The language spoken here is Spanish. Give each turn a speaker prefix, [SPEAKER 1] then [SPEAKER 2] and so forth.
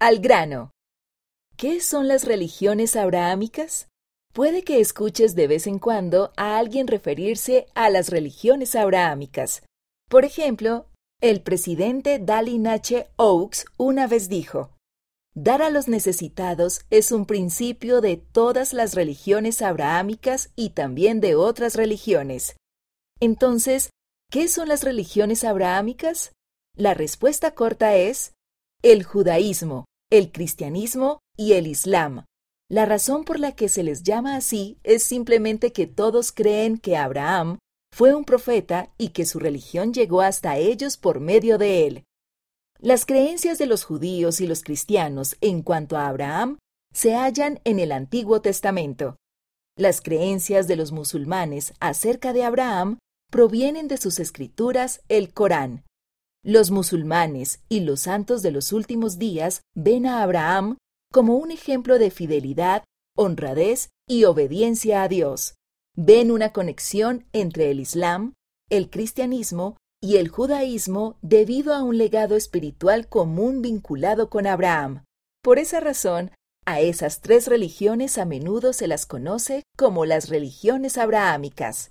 [SPEAKER 1] Al grano. ¿Qué son las religiones abrahámicas? Puede que escuches de vez en cuando a alguien referirse a las religiones abrahámicas. Por ejemplo, el presidente Dallin H. Oaks una vez dijo, Dar a los necesitados es un principio de todas las religiones abrahámicas y también de otras religiones. Entonces, ¿qué son las religiones abrahámicas? La respuesta corta es el judaísmo, el cristianismo y el islam. La razón por la que se les llama así es simplemente que todos creen que Abraham fue un profeta y que su religión llegó hasta ellos por medio de él. Las creencias de los judíos y los cristianos en cuanto a Abraham se hallan en el Antiguo Testamento. Las creencias de los musulmanes acerca de Abraham provienen de sus escrituras, el Corán. Los musulmanes y los santos de los últimos días ven a Abraham como un ejemplo de fidelidad, honradez y obediencia a Dios ven una conexión entre el Islam, el cristianismo y el judaísmo debido a un legado espiritual común vinculado con Abraham. Por esa razón, a esas tres religiones a menudo se las conoce como las religiones abrahámicas.